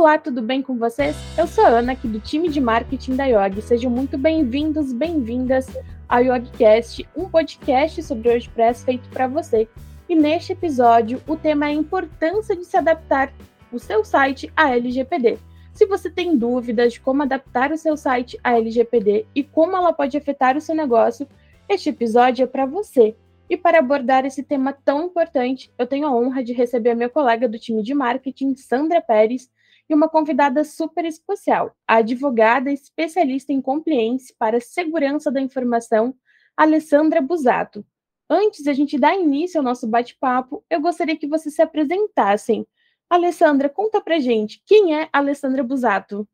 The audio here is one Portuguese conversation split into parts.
Olá, tudo bem com vocês? Eu sou a Ana, aqui do time de marketing da Yogi. Sejam muito bem-vindos, bem-vindas ao YogiCast, um podcast sobre WordPress feito para você. E neste episódio, o tema é a importância de se adaptar o seu site à LGPD. Se você tem dúvidas de como adaptar o seu site à LGPD e como ela pode afetar o seu negócio, este episódio é para você. E para abordar esse tema tão importante, eu tenho a honra de receber a minha colega do time de marketing, Sandra Pérez, e uma convidada super especial, a advogada especialista em compliance para segurança da informação, Alessandra Busato. Antes de a gente dar início ao nosso bate-papo, eu gostaria que vocês se apresentassem. Alessandra, conta pra gente, quem é Alessandra Busato?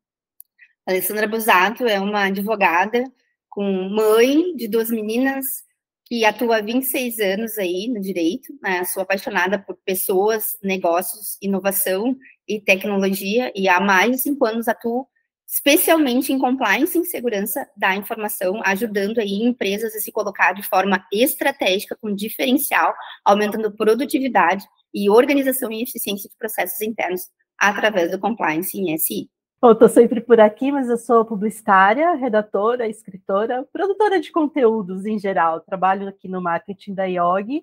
Alessandra Busato é uma advogada com mãe de duas meninas que atua há 26 anos aí no direito, né? sou apaixonada por pessoas, negócios, inovação e tecnologia, e há mais de cinco anos atuo especialmente em compliance e segurança da informação, ajudando aí empresas a se colocar de forma estratégica, com diferencial, aumentando produtividade e organização e eficiência de processos internos através do compliance em SI. Eu estou sempre por aqui, mas eu sou publicitária, redatora, escritora, produtora de conteúdos em geral. Trabalho aqui no marketing da Yogi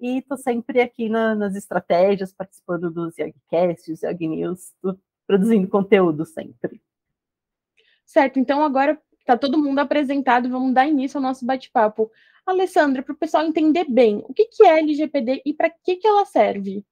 e estou sempre aqui na, nas estratégias, participando dos Yogcasts, Yogi News, produzindo conteúdo sempre. Certo, então agora está todo mundo apresentado, vamos dar início ao nosso bate-papo. Alessandra, para o pessoal entender bem, o que, que é LGPD e para que, que ela serve?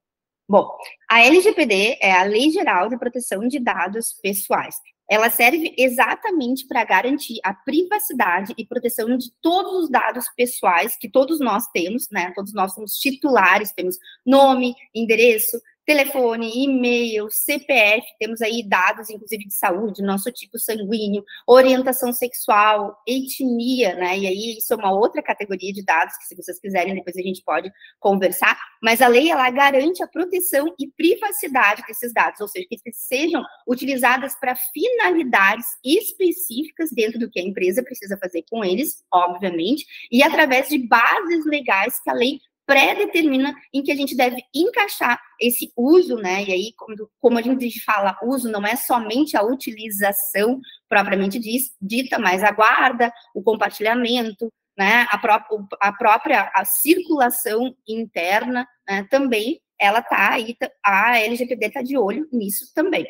Bom, a LGPD é a Lei Geral de Proteção de Dados Pessoais. Ela serve exatamente para garantir a privacidade e proteção de todos os dados pessoais que todos nós temos, né? Todos nós somos titulares, temos nome, endereço, telefone, e-mail, CPF, temos aí dados, inclusive, de saúde, nosso tipo sanguíneo, orientação sexual, etnia, né? E aí isso é uma outra categoria de dados que, se vocês quiserem, depois a gente pode conversar. Mas a lei, ela garante a proteção e privacidade desses dados, ou seja, que sejam utilizadas para finalidades específicas dentro do que a empresa precisa fazer com eles, obviamente, e através de bases legais que a lei pré-determina em que a gente deve encaixar esse uso, né? E aí, como, como a gente fala, uso não é somente a utilização propriamente dita, mas a guarda, o compartilhamento, né? A, pró a própria a circulação interna né? também, ela tá aí, a LGPD está de olho nisso também.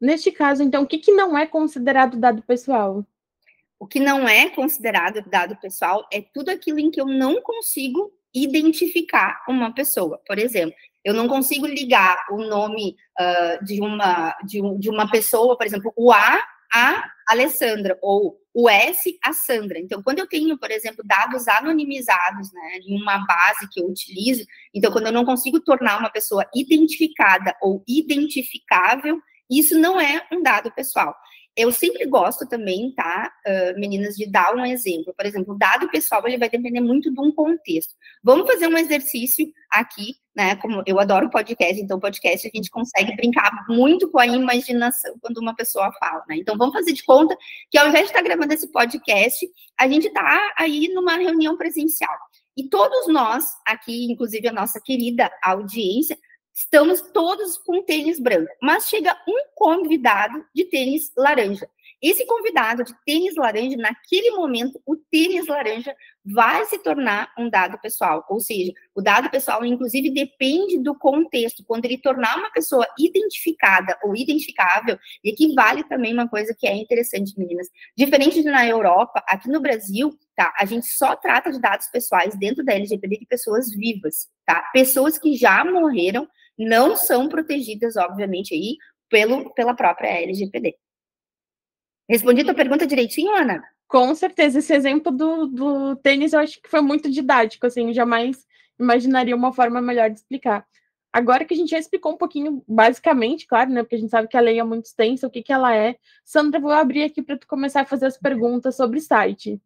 Neste caso, então, o que, que não é considerado dado pessoal? O que não é considerado dado pessoal é tudo aquilo em que eu não consigo identificar uma pessoa. Por exemplo, eu não consigo ligar o nome uh, de, uma, de, um, de uma pessoa, por exemplo, o A a Alessandra, ou o S a Sandra. Então, quando eu tenho, por exemplo, dados anonimizados, né, em uma base que eu utilizo, então, quando eu não consigo tornar uma pessoa identificada ou identificável, isso não é um dado pessoal. Eu sempre gosto também, tá, uh, meninas, de dar um exemplo. Por exemplo, o dado pessoal, ele vai depender muito de um contexto. Vamos fazer um exercício aqui, né, como eu adoro podcast, então podcast a gente consegue brincar muito com a imaginação quando uma pessoa fala, né? Então, vamos fazer de conta que ao invés de estar gravando esse podcast, a gente está aí numa reunião presencial. E todos nós, aqui, inclusive a nossa querida audiência, Estamos todos com tênis branco, mas chega um convidado de tênis laranja. Esse convidado de tênis laranja, naquele momento, o tênis laranja vai se tornar um dado pessoal. Ou seja, o dado pessoal, inclusive, depende do contexto. Quando ele tornar uma pessoa identificada ou identificável, e aqui vale também uma coisa que é interessante, meninas. Diferente de na Europa, aqui no Brasil, tá? A gente só trata de dados pessoais dentro da LGPD de pessoas vivas, tá? Pessoas que já morreram não são protegidas, obviamente, aí pelo, pela própria LGPD. Respondi a tua pergunta direitinho, Ana? Com certeza, esse exemplo do, do tênis eu acho que foi muito didático, assim, jamais imaginaria uma forma melhor de explicar. Agora que a gente já explicou um pouquinho, basicamente, claro, né? Porque a gente sabe que a lei é muito extensa, o que, que ela é. Sandra, vou abrir aqui para tu começar a fazer as perguntas sobre o site.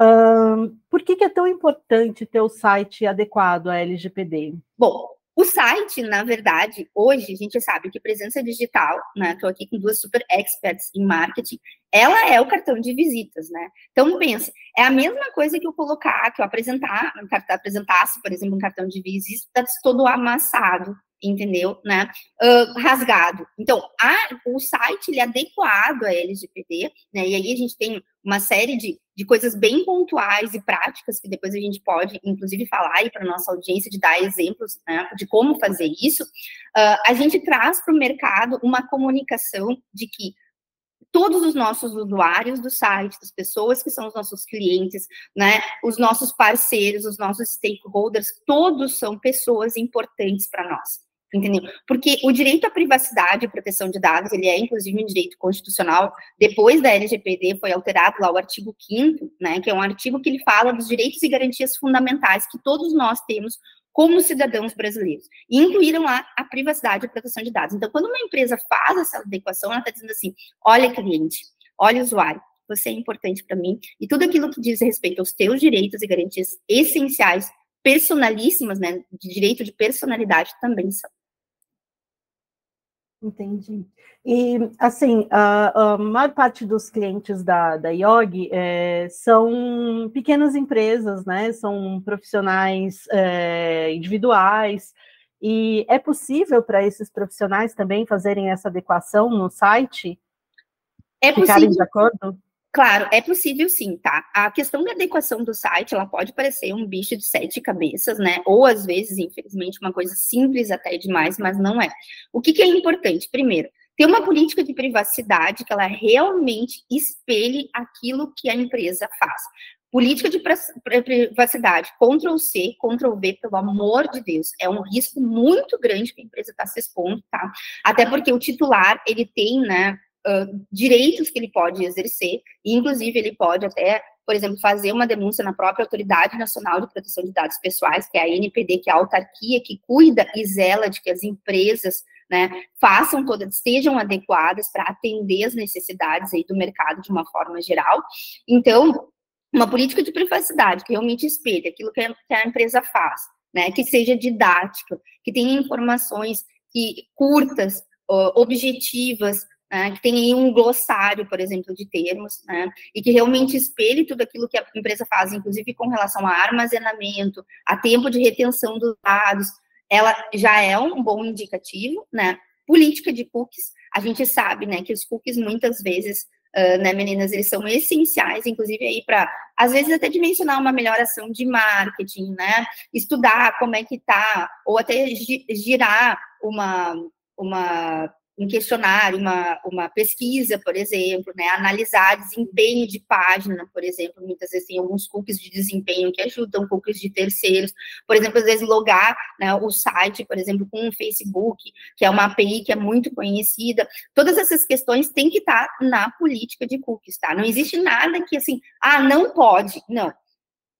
Um, por que, que, é tão importante ter o site adequado à LGPD? Bom, o site, na verdade, hoje a gente sabe que presença digital, né? Estou aqui com duas super experts em marketing, ela é o cartão de visitas, né? Então pensa, é a mesma coisa que eu colocar, que eu apresentar, apresentasse, por exemplo, um cartão de visitas todo amassado, entendeu? Né? Uh, rasgado. Então, a, o site ele é adequado à LGPD, né? E aí a gente tem uma série de, de coisas bem pontuais e práticas que depois a gente pode, inclusive, falar aí para nossa audiência de dar exemplos né, de como fazer isso. Uh, a gente traz para o mercado uma comunicação de que todos os nossos usuários do site, as pessoas que são os nossos clientes, né, os nossos parceiros, os nossos stakeholders, todos são pessoas importantes para nós entendeu? Porque o direito à privacidade e proteção de dados, ele é inclusive um direito constitucional, depois da LGPD foi alterado lá o artigo 5 né, que é um artigo que ele fala dos direitos e garantias fundamentais que todos nós temos como cidadãos brasileiros. E incluíram lá a privacidade e proteção de dados. Então, quando uma empresa faz essa adequação, ela está dizendo assim, olha cliente, olha usuário, você é importante para mim, e tudo aquilo que diz respeito aos teus direitos e garantias essenciais personalíssimas, né, de direito de personalidade também são. Entendi. E, assim, a, a maior parte dos clientes da, da IOG é, são pequenas empresas, né? São profissionais é, individuais. E é possível para esses profissionais também fazerem essa adequação no site? É possível. Ficarem de acordo? Claro, é possível sim, tá? A questão da adequação do site, ela pode parecer um bicho de sete cabeças, né? Ou às vezes, infelizmente, uma coisa simples até demais, mas não é. O que, que é importante? Primeiro, ter uma política de privacidade que ela realmente espelhe aquilo que a empresa faz. Política de privacidade, Ctrl C, Ctrl V, pelo amor de Deus, é um risco muito grande que a empresa está se expondo, tá? Até porque o titular, ele tem, né, direitos que ele pode exercer, e inclusive ele pode até, por exemplo, fazer uma denúncia na própria Autoridade Nacional de Proteção de Dados Pessoais, que é a NPD, que é a autarquia que cuida e zela de que as empresas né, façam todas, estejam adequadas para atender as necessidades aí do mercado de uma forma geral. Então, uma política de privacidade que realmente espelhe aquilo que a, que a empresa faz, né, que seja didática, que tenha informações que curtas, objetivas, né, que tem um glossário, por exemplo, de termos, né, e que realmente espelhe tudo aquilo que a empresa faz, inclusive com relação a armazenamento, a tempo de retenção dos dados, ela já é um bom indicativo, né? Política de cookies, a gente sabe, né, que os cookies muitas vezes, uh, né, meninas, eles são essenciais, inclusive aí para, às vezes até dimensionar uma melhor ação de marketing, né? Estudar como é que tá, ou até girar uma uma um questionário, uma, uma pesquisa, por exemplo, né, analisar desempenho de página, por exemplo, muitas vezes tem alguns cookies de desempenho que ajudam, cookies de terceiros, por exemplo, às vezes logar né, o site, por exemplo, com o Facebook, que é uma API que é muito conhecida, todas essas questões têm que estar na política de cookies, tá? Não existe nada que, assim, ah, não pode, não,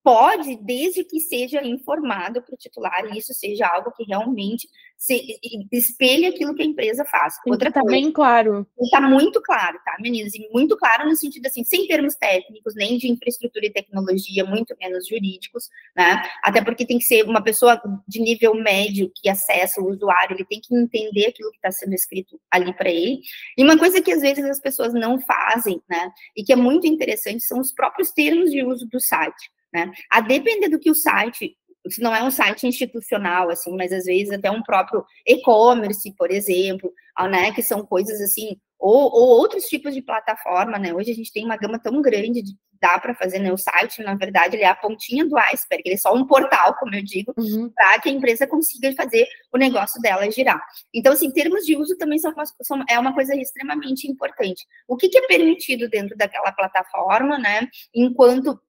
pode, desde que seja informado para o titular e isso seja algo que realmente se, espelhe aquilo que a empresa faz. Outra tá coisa, bem claro. Está muito claro, tá, meninas? E muito claro no sentido assim, sem termos técnicos, nem de infraestrutura e tecnologia, muito menos jurídicos, né? Até porque tem que ser uma pessoa de nível médio que acessa o usuário, ele tem que entender aquilo que está sendo escrito ali para ele. E uma coisa que às vezes as pessoas não fazem, né? E que é muito interessante são os próprios termos de uso do site. Né? A depender do que o site, se não é um site institucional, assim, mas às vezes até um próprio e-commerce, por exemplo, né, que são coisas assim, ou, ou, outros tipos de plataforma, né? Hoje a gente tem uma gama tão grande de dá para fazer, né? O site, na verdade, ele é a pontinha do iceberg, ele é só um portal, como eu digo, uhum. para que a empresa consiga fazer o negócio dela girar. Então, assim, termos de uso também são, são é uma coisa extremamente importante. O que, que é permitido dentro daquela plataforma, né? Enquanto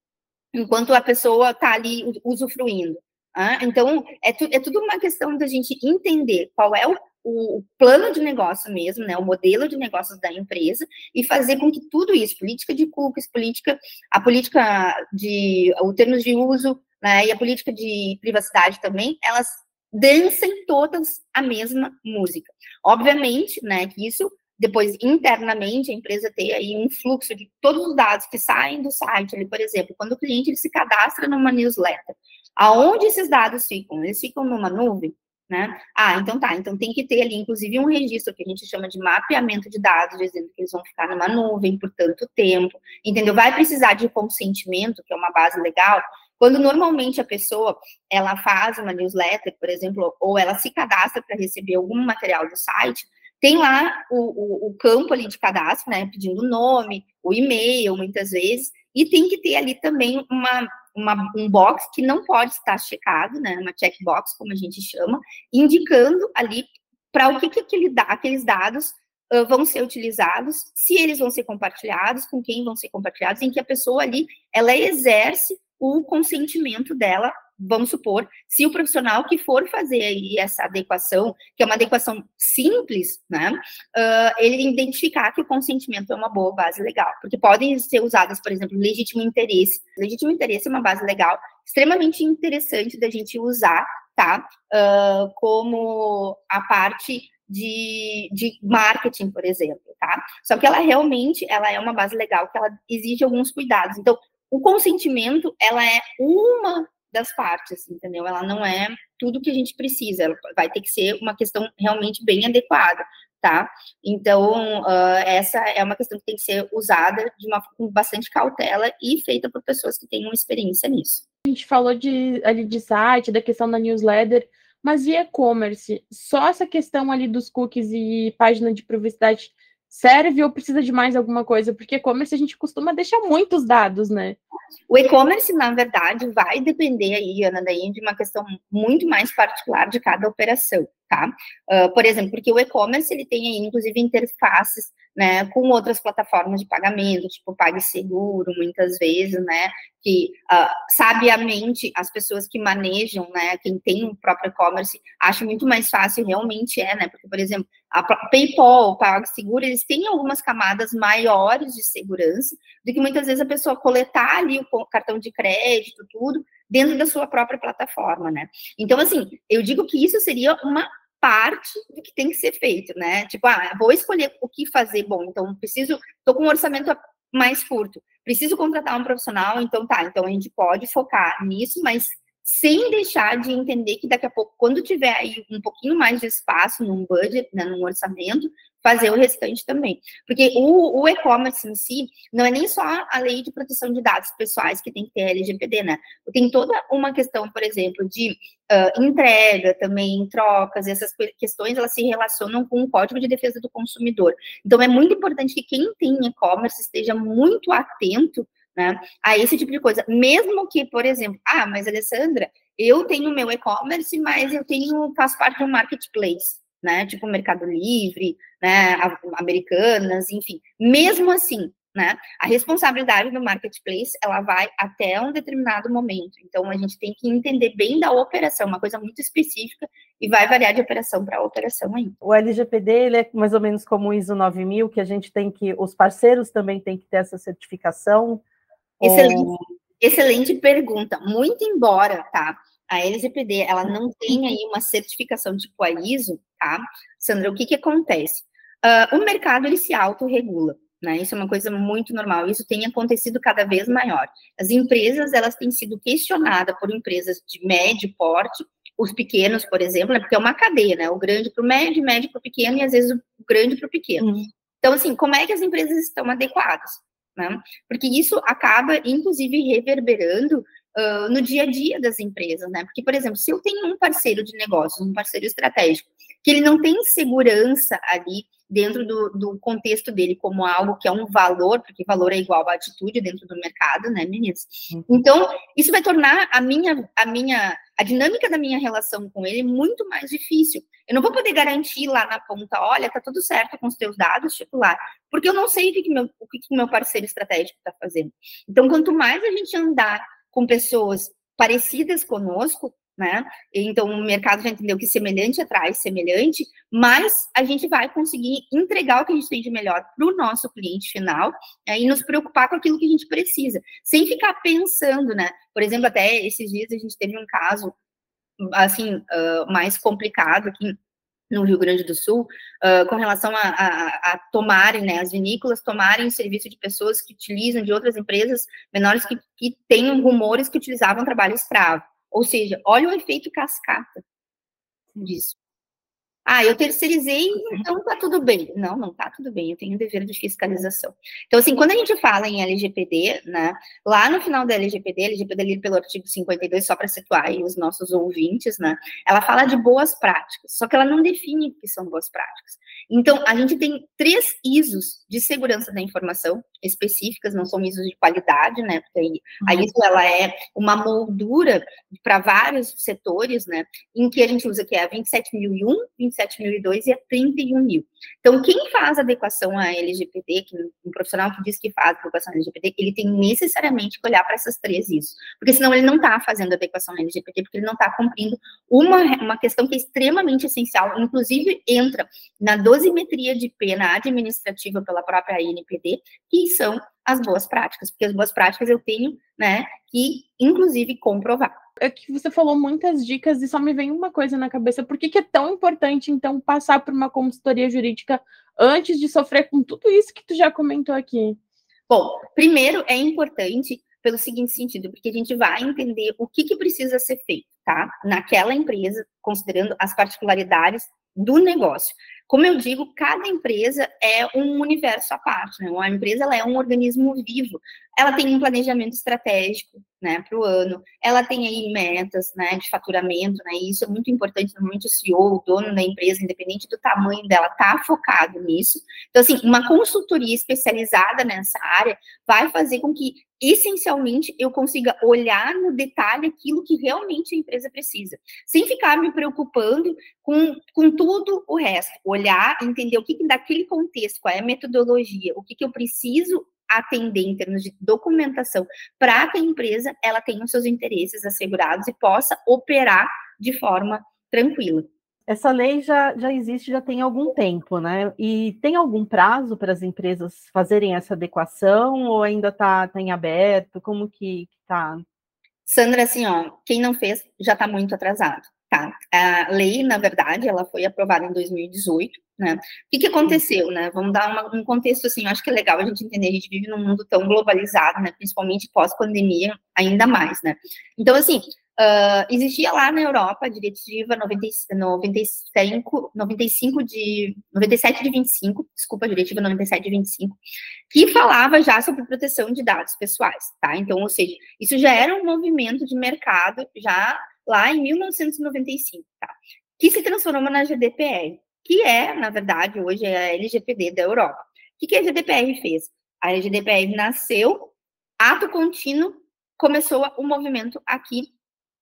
enquanto a pessoa está ali usufruindo. Ah, então, é, tu, é tudo uma questão da gente entender qual é o, o, plano de negócio mesmo, né, o modelo de negócios da empresa, e fazer com que tudo isso, política de cookies, política, a política de, o termos de uso, né, e a política de privacidade também, elas dancem todas a mesma música. Obviamente, né, que isso depois internamente a empresa ter aí um fluxo de todos os dados que saem do site, por exemplo, quando o cliente ele se cadastra numa newsletter, aonde esses dados ficam? Eles ficam numa nuvem, né? Ah, então tá, então tem que ter ali, inclusive, um registro que a gente chama de mapeamento de dados, dizendo que eles vão ficar numa nuvem por tanto tempo, entendeu? Vai precisar de consentimento, que é uma base legal, Quando normalmente a pessoa ela faz uma newsletter, por exemplo, ou ela se cadastra para receber algum material do site, tem lá o, o, o, campo ali de cadastro, né, pedindo o nome, o e-mail, muitas vezes, e tem que ter ali também uma, uma, um box que não pode estar checado, né, uma checkbox, como a gente chama, indicando ali para o que, que aquele, aqueles dados uh, vão ser utilizados, se eles vão ser compartilhados, com quem vão ser compartilhados, em que a pessoa ali, ela exerce o consentimento dela vamos supor, se o profissional que for fazer aí essa adequação, que é uma adequação simples, né, uh, ele identificar que o consentimento é uma boa base legal, porque podem ser usadas, por exemplo, legítimo interesse. Legítimo interesse é uma base legal extremamente interessante da gente usar, tá, uh, como a parte de, de marketing, por exemplo, tá? Só que ela realmente, ela é uma base legal que ela exige alguns cuidados. Então, o consentimento, ela é uma das partes, entendeu? Ela não é tudo que a gente precisa, ela vai ter que ser uma questão realmente bem adequada, tá? Então, uh, essa é uma questão que tem que ser usada de uma, com bastante cautela e feita por pessoas que tenham experiência nisso. A gente falou de, ali de site, da questão da newsletter, mas e e-commerce? Só essa questão ali dos cookies e página de privacidade serve ou precisa de mais alguma coisa? Porque e-commerce a gente costuma deixar muitos dados, né? O e-commerce, na verdade, vai depender aí, Ana, daí de uma questão muito mais particular de cada operação, tá? Uh, por exemplo, porque o e-commerce, ele tem aí, inclusive, interfaces né, com outras plataformas de pagamento, tipo PagSeguro, muitas vezes, né, que uh, sabiamente as pessoas que manejam, né, quem tem o próprio e-commerce, acham muito mais fácil, realmente é, né, porque, por exemplo, a PayPal, PagSeguro, eles têm algumas camadas maiores de segurança do que muitas vezes a pessoa coletar ali o cartão de crédito, tudo, dentro da sua própria plataforma, né. Então, assim, eu digo que isso seria uma parte do que tem que ser feito, né? Tipo, ah, vou escolher o que fazer. Bom, então preciso, tô com um orçamento mais curto, preciso contratar um profissional, então tá, então a gente pode focar nisso, mas sem deixar de entender que daqui a pouco, quando tiver aí um pouquinho mais de espaço num budget, né, num orçamento, fazer o restante também. Porque o, o e-commerce em si não é nem só a lei de proteção de dados pessoais que tem que ter LGPD, né? Tem toda uma questão, por exemplo, de uh, entrega também, trocas, essas questões elas se relacionam com o Código de Defesa do Consumidor. Então é muito importante que quem tem e-commerce esteja muito atento né, a esse tipo de coisa. Mesmo que, por exemplo, ah, mas Alessandra, eu tenho meu e-commerce, mas eu tenho, faço parte de um marketplace né? Tipo Mercado Livre, né? Americanas, enfim. Mesmo assim, né? A responsabilidade do marketplace ela vai até um determinado momento. Então a gente tem que entender bem da operação, uma coisa muito específica e vai variar de operação para operação aí. O LGPD ele é mais ou menos como o ISO 9000, que a gente tem que os parceiros também têm que ter essa certificação. Excelente, excelente pergunta. Muito embora, tá? a LGPD, ela não tem aí uma certificação tipo a ISO, tá? Sandra, o que que acontece? Uh, o mercado, ele se autorregula, né? Isso é uma coisa muito normal, isso tem acontecido cada vez maior. As empresas, elas têm sido questionadas por empresas de médio porte, os pequenos, por exemplo, né? porque é uma cadeia, né? O grande para o médio, médio para o pequeno e às vezes o grande para o pequeno. Uhum. Então, assim, como é que as empresas estão adequadas? Né? Porque isso acaba, inclusive, reverberando uh, no dia a dia das empresas, né? Porque, por exemplo, se eu tenho um parceiro de negócios, um parceiro estratégico, que ele não tem segurança ali dentro do, do, contexto dele como algo que é um valor, porque valor é igual à atitude dentro do mercado, né, meninas? Então, isso vai tornar a minha, a minha, a dinâmica da minha relação com ele muito mais difícil. Eu não vou poder garantir lá na ponta, olha, tá tudo certo com os teus dados titular, porque eu não sei o que, que meu, o que, que meu parceiro estratégico está fazendo. Então, quanto mais a gente andar com pessoas parecidas conosco, né? Então, o mercado já entendeu que semelhante atrai semelhante, mas a gente vai conseguir entregar o que a gente tem de melhor para o nosso cliente final é, e nos preocupar com aquilo que a gente precisa, sem ficar pensando, né? Por exemplo, até esses dias a gente teve um caso, assim, uh, mais complicado aqui no Rio Grande do Sul, uh, com relação a, a, a, tomarem, né, as vinícolas tomarem o serviço de pessoas que utilizam de outras empresas menores que, que tenham rumores que utilizavam trabalho escravo. Ou seja, olha o efeito cascata disso. Ah, eu terceirizei, então tá tudo bem. Não, não tá tudo bem, eu tenho dever de fiscalização. Então, assim, quando a gente fala em LGPD, né, lá no final da LGPD, LGPD ali pelo artigo 52, só para situar aí os nossos ouvintes, né, ela fala de boas práticas, só que ela não define o que são boas práticas. Então, a gente tem três ISOs de segurança da informação específicas, não são ISOs de qualidade, né, porque aí, a uhum. ISO, ela é uma moldura para vários setores, né, em que a gente usa que é a 27001, 27002 e a 31000. Então, quem faz adequação à LGPD, que um profissional que diz que faz adequação à LGPD, ele tem necessariamente que olhar para essas três ISOs, porque senão ele não está fazendo adequação à LGPD, porque ele não está cumprindo uma, uma questão que é extremamente essencial, inclusive entra na dosimetria de pena administrativa pela própria NPD, que são as boas práticas, porque as boas práticas eu tenho, né, que inclusive comprovar. É que você falou muitas dicas e só me vem uma coisa na cabeça. Por que, que é tão importante, então, passar por uma consultoria jurídica antes de sofrer com tudo isso que tu já comentou aqui? Bom, primeiro é importante pelo seguinte sentido, porque a gente vai entender o que, que precisa ser feito, tá? Naquela empresa, considerando as particularidades do negócio. Como eu digo, cada empresa é um universo à parte, né? A empresa ela é um organismo vivo. Ela tem um planejamento estratégico, né, para o ano. Ela tem aí metas, né, de faturamento, né? E isso é muito importante. Normalmente o CEO, o dono da empresa, independente do tamanho dela, tá focado nisso. Então, assim, uma consultoria especializada nessa área vai fazer com que essencialmente eu consiga olhar no detalhe aquilo que realmente a empresa precisa, sem ficar me preocupando com, com tudo o resto. Olhar, entender o que, que daquele contexto, qual é a metodologia, o que, que eu preciso atender em termos de documentação para que a empresa ela tenha os seus interesses assegurados e possa operar de forma tranquila. Essa lei já, já existe já tem algum tempo, né? E tem algum prazo para as empresas fazerem essa adequação ou ainda está tá em aberto? Como que está? Sandra, assim, ó, quem não fez já está muito atrasado. Tá, a lei, na verdade, ela foi aprovada em 2018, né? O que, que aconteceu, né? Vamos dar uma, um contexto, assim, eu acho que é legal a gente entender, a gente vive num mundo tão globalizado, né? Principalmente pós-pandemia, ainda mais, né? Então, assim, Uh, existia lá na Europa a diretiva 90, 95, 95 de 97 de 25, desculpa, a diretiva 97 de 25, que falava já sobre proteção de dados pessoais, tá? Então, ou seja, isso já era um movimento de mercado já lá em 1995, tá? Que se transformou na GDPR, que é, na verdade, hoje é a LGPD da Europa. O que, que a GDPR fez? A GDPR nasceu, ato contínuo, começou o movimento aqui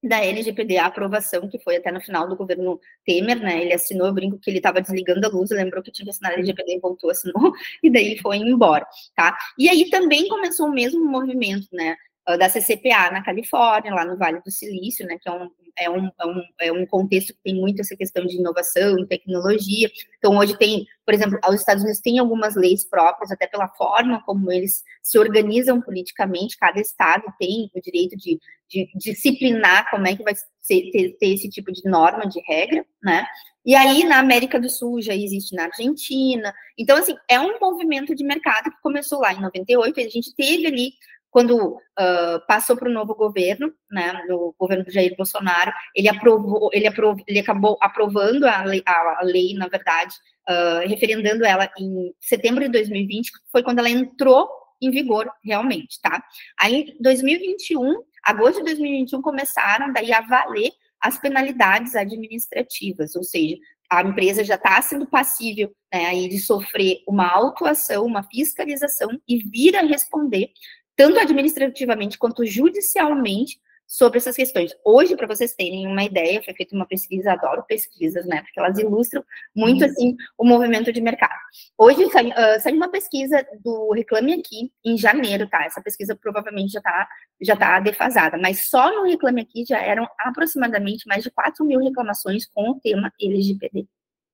da LGPD, a aprovação, que foi até no final do governo Temer, né? Ele assinou, eu brinco que ele estava desligando a luz, lembrou que tinha que assinar a LGPD voltou, assinou, e daí foi embora, tá? E aí também começou o mesmo movimento, né? Da CCPA na Califórnia, lá no Vale do Silício, né? Que é um, é um, é um, é um contexto que tem muito essa questão de inovação, tecnologia. Então, hoje tem, por exemplo, os Estados Unidos têm algumas leis próprias, até pela forma como eles se organizam politicamente, cada estado tem o direito de, de disciplinar como é que vai ser, ter, ter esse tipo de norma, de regra, né? E aí, na América do Sul, já existe na Argentina. Então, assim, é um movimento de mercado que começou lá em 98, e a gente teve ali quando uh, passou para o novo governo, né, no governo do Jair Bolsonaro, ele aprovou, ele, aprovou, ele acabou aprovando a lei, a, a lei na verdade, uh, referendando ela em setembro de 2020, foi quando ela entrou em vigor realmente, tá? Aí, 2021, agosto de 2021, começaram daí a valer as penalidades administrativas, ou seja, a empresa já está sendo passível né, de sofrer uma autuação, uma fiscalização e vir a responder tanto administrativamente quanto judicialmente, sobre essas questões. Hoje, para vocês terem uma ideia, foi feita uma pesquisa, adoro pesquisas, né, porque elas ilustram muito, assim, o movimento de mercado. Hoje, sai, uh, saiu uma pesquisa do Reclame Aqui, em janeiro, tá? Essa pesquisa provavelmente já está já tá defasada, mas só no Reclame Aqui já eram aproximadamente mais de 4 mil reclamações com o tema LGPD.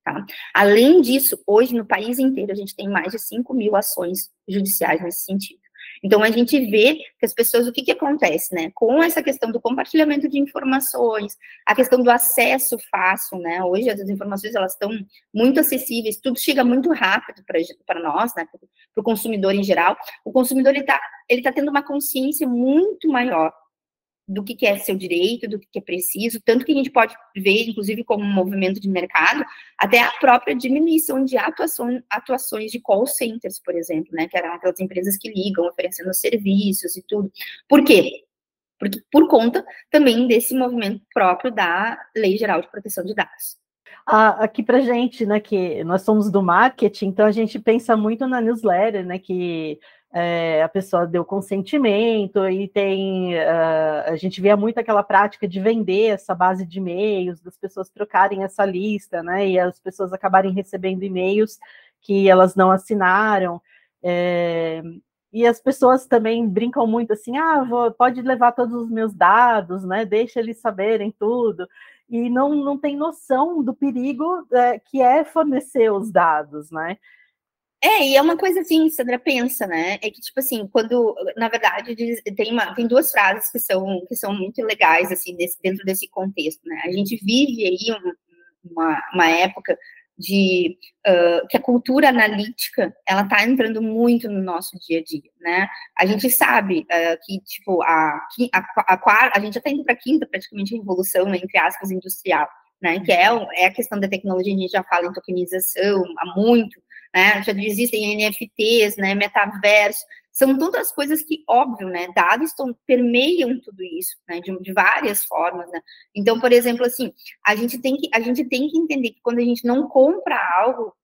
Tá? Além disso, hoje no país inteiro a gente tem mais de 5 mil ações judiciais nesse sentido. Então, a gente vê que as pessoas, o que, que acontece, né? Com essa questão do compartilhamento de informações, a questão do acesso fácil, né? Hoje as informações, elas estão muito acessíveis, tudo chega muito rápido para nós, né? Para o consumidor em geral. O consumidor, ele está ele tá tendo uma consciência muito maior do que, que é seu direito, do que, que é preciso, tanto que a gente pode ver, inclusive, como um movimento de mercado, até a própria diminuição de atuação, atuações de call centers, por exemplo, né, que eram aquelas empresas que ligam, oferecendo serviços e tudo. Por quê? Porque, por conta também desse movimento próprio da Lei Geral de Proteção de Dados. Ah, aqui para gente, né, que nós somos do marketing, então a gente pensa muito na newsletter, né, que é, a pessoa deu consentimento e tem uh, a gente via muito aquela prática de vender essa base de e-mails, das pessoas trocarem essa lista, né? E as pessoas acabarem recebendo e-mails que elas não assinaram. É, e as pessoas também brincam muito assim, ah, vou, pode levar todos os meus dados, né? Deixa eles saberem tudo. E não, não tem noção do perigo é, que é fornecer os dados, né? É, e é uma coisa assim, Sandra pensa, né? É que, tipo assim, quando, na verdade, tem, uma, tem duas frases que são, que são muito legais, assim, desse, dentro desse contexto, né? A gente vive aí uma, uma época de uh, que a cultura analítica ela está entrando muito no nosso dia a dia, né? A gente sabe uh, que tipo a, a, a, a, gente já está indo para a quinta praticamente revolução, né, entre aspas, industrial, né? Que é, é a questão da tecnologia, a gente já fala em tokenização há muito, né? Já existem NFTs, né? Metaverso, são todas coisas que, óbvio, né? Dados estão, permeiam tudo isso, né? De, de, várias formas, né? Então, por exemplo, assim, a gente tem que a gente tem que entender que quando a gente não compra algo,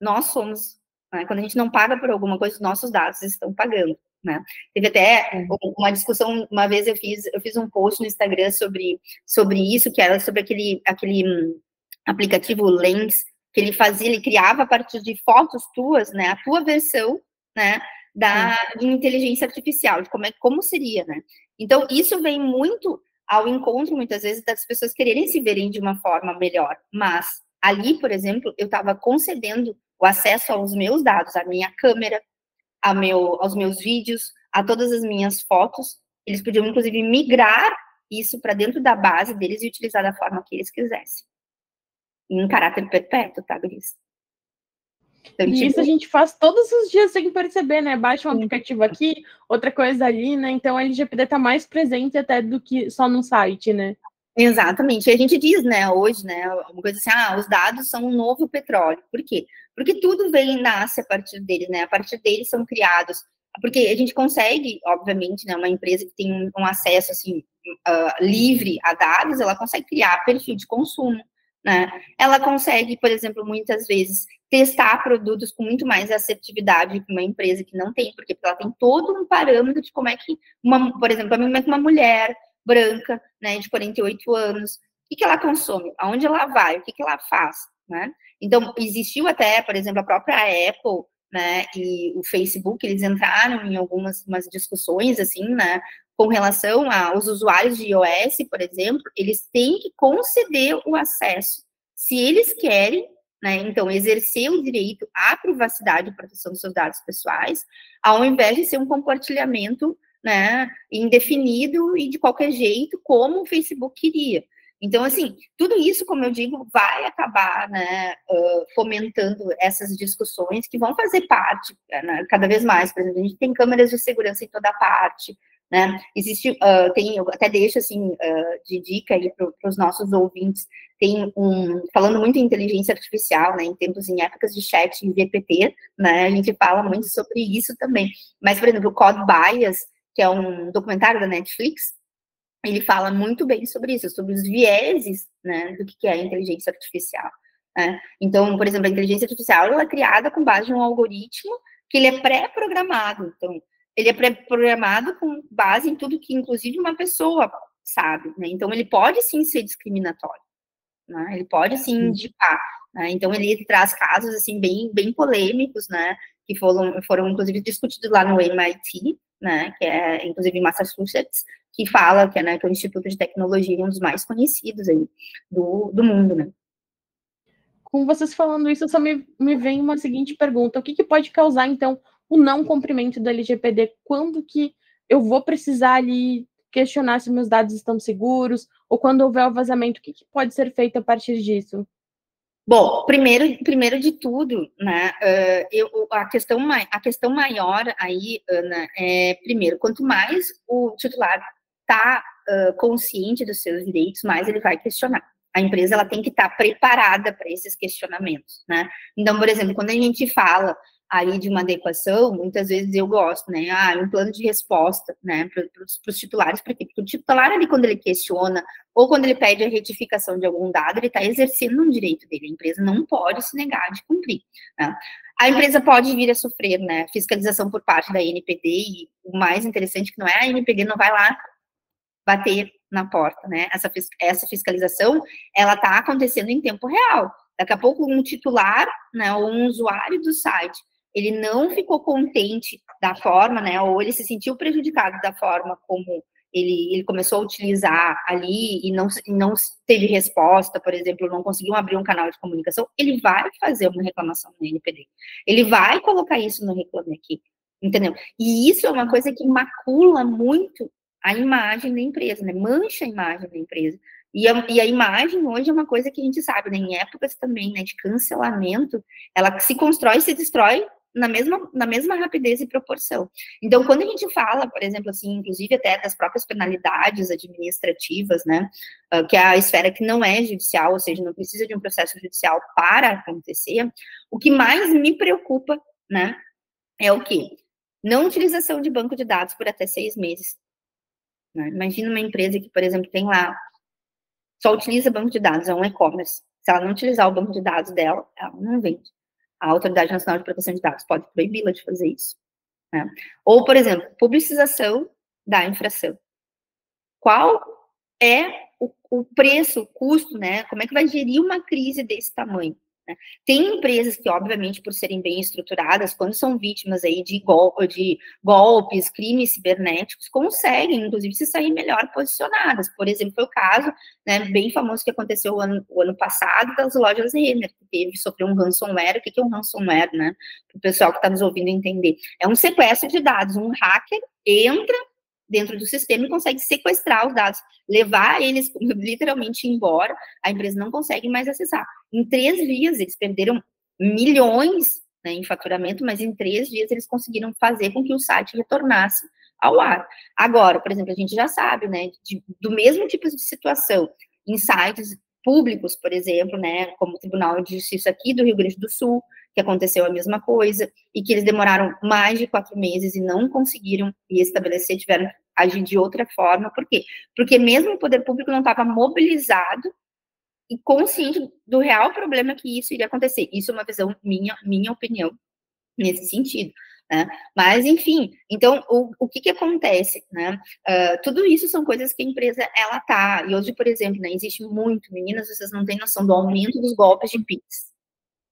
nós somos, né? quando a gente não paga por alguma coisa, os nossos dados estão pagando. Né? Teve até uma discussão, uma vez eu fiz, eu fiz um post no Instagram sobre, sobre isso, que era sobre aquele, aquele hum, aplicativo Lens, que ele fazia, ele criava a partir de fotos tuas, né, a tua versão, né, da de inteligência artificial, de como é como seria, né? Então isso vem muito ao encontro muitas vezes das pessoas quererem se verem de uma forma melhor, mas ali, por exemplo, eu estava concedendo o acesso aos meus dados, à minha câmera, a meu, aos meus vídeos, a todas as minhas fotos. Eles podiam inclusive migrar isso para dentro da base deles e utilizar da forma que eles quisessem em caráter perpétuo, tá, Gris? Então, e tipo... isso a gente faz todos os dias sem perceber, né? Baixa um aplicativo aqui, outra coisa ali, né? Então a LGPD está mais presente até do que só no site, né? Exatamente. E a gente diz, né, hoje, né, uma coisa assim, ah, os dados são um novo petróleo. Por quê? Porque tudo vem e nasce a partir deles, né? A partir deles são criados. Porque a gente consegue, obviamente, né, uma empresa que tem um acesso, assim, uh, livre a dados, ela consegue criar perfil de consumo, né? Ela consegue, por exemplo, muitas vezes testar produtos com muito mais assertividade que uma empresa que não tem, porque ela tem todo um parâmetro de como é que, uma, por exemplo, uma mulher branca, né, de 48 anos, o que, que ela consome, aonde ela vai, o que, que ela faz, né? Então, existiu até, por exemplo, a própria Apple, né, e o Facebook, eles entraram em algumas discussões, assim, né, com relação aos usuários de iOS, por exemplo, eles têm que conceder o acesso, se eles querem, né, então, exercer o direito à privacidade e proteção dos seus dados pessoais, ao invés de ser um compartilhamento, né, indefinido e de qualquer jeito, como o Facebook queria. Então, assim, tudo isso, como eu digo, vai acabar né, uh, fomentando essas discussões que vão fazer parte né, cada vez mais. Por exemplo, a gente tem câmeras de segurança em toda parte, né? Existe, uh, tem, eu até deixo assim uh, de dica aí para os nossos ouvintes, tem um, falando muito em inteligência artificial, né, em tempos, em épocas de chat em VPT, né, a gente fala muito sobre isso também. Mas, por exemplo, o Code Bias, que é um documentário da Netflix, ele fala muito bem sobre isso, sobre os vieses, né, do que é inteligência artificial. Né? Então, por exemplo, a inteligência artificial ela é criada com base em um algoritmo que ele é pré-programado. Então, ele é pré-programado com base em tudo que, inclusive, uma pessoa sabe, né? Então, ele pode sim ser discriminatório, né? Ele pode sim indicar, né? Então, ele traz casos, assim, bem, bem polêmicos, né? Que foram, foram, inclusive, discutidos lá no MIT, né? Que é, inclusive, em Massachusetts, que fala que é, né, que é o Instituto de Tecnologia é um dos mais conhecidos aí do, do mundo, né? Com vocês falando isso, só me, me vem uma seguinte pergunta. O que, que pode causar, então, o não cumprimento do LGPD, quando que eu vou precisar ali questionar se meus dados estão seguros, ou quando houver o vazamento, o que, que pode ser feito a partir disso? Bom, primeiro, primeiro de tudo, né, uh, eu, a, questão, a questão maior aí, Ana, é, primeiro, quanto mais o titular está uh, consciente dos seus direitos, mais ele vai questionar. A empresa ela tem que estar tá preparada para esses questionamentos, né? Então, por exemplo, quando a gente fala aí de uma adequação, muitas vezes eu gosto, né? Ah, um plano de resposta, né, para os titulares, porque o titular ali, quando ele questiona, ou quando ele pede a retificação de algum dado, ele está exercendo um direito dele. A empresa não pode se negar de cumprir. Né? A empresa pode vir a sofrer, né, fiscalização por parte da NPD, e o mais interessante que não é a NPD não vai lá bater na porta, né? Essa, essa fiscalização, ela está acontecendo em tempo real. Daqui a pouco, um titular, né, ou um usuário do site, ele não ficou contente da forma, né, ou ele se sentiu prejudicado da forma como ele, ele começou a utilizar ali e não, não teve resposta, por exemplo, não conseguiu abrir um canal de comunicação, ele vai fazer uma reclamação no NPD. Ele vai colocar isso no Reclame Aqui, entendeu? E isso é uma coisa que macula muito a imagem da empresa, né? Mancha a imagem da empresa. E a, e a, imagem hoje é uma coisa que a gente sabe, né? Em épocas também, né, de cancelamento, ela se constrói e se destrói na mesma, na mesma rapidez e proporção. Então, quando a gente fala, por exemplo, assim, inclusive até das próprias penalidades administrativas, né, uh, que é a esfera que não é judicial, ou seja, não precisa de um processo judicial para acontecer, o que mais me preocupa, né, é o quê? Não utilização de banco de dados por até seis meses. Né? Imagina uma empresa que, por exemplo, tem lá, só utiliza banco de dados, é um e-commerce. Se ela não utilizar o banco de dados dela, ela não vende. A Autoridade Nacional de Proteção de Dados pode proibi-la de fazer isso. Né? Ou, por exemplo, publicização da infração. Qual é o, o preço, o custo, né? Como é que vai gerir uma crise desse tamanho? Tem empresas que, obviamente, por serem bem estruturadas, quando são vítimas aí de, gol de golpes, crimes cibernéticos, conseguem, inclusive, se sair melhor posicionadas. Por exemplo, foi o caso né, bem famoso que aconteceu o ano, o ano passado das lojas Renner, que teve, sofreu um ransomware. O que é um ransomware, né? Para o pessoal que está nos ouvindo entender. É um sequestro de dados. Um hacker entra dentro do sistema e consegue sequestrar os dados, levar eles literalmente embora, a empresa não consegue mais acessar. Em três dias, eles perderam milhões né, em faturamento, mas em três dias eles conseguiram fazer com que o site retornasse ao ar. Agora, por exemplo, a gente já sabe, né, de, do mesmo tipo de situação, em sites públicos, por exemplo, né, como o Tribunal de Justiça aqui do Rio Grande do Sul, que aconteceu a mesma coisa, e que eles demoraram mais de quatro meses e não conseguiram estabelecer, tiveram que agir de outra forma. Por quê? Porque mesmo o poder público não estava mobilizado e consciente do real problema que isso iria acontecer. Isso é uma visão minha, minha opinião nesse sentido. Né? Mas, enfim, então, o, o que que acontece, né? Uh, tudo isso são coisas que a empresa, ela tá, e hoje, por exemplo, né, existe muito, meninas, vocês não têm noção do aumento dos golpes de PIX,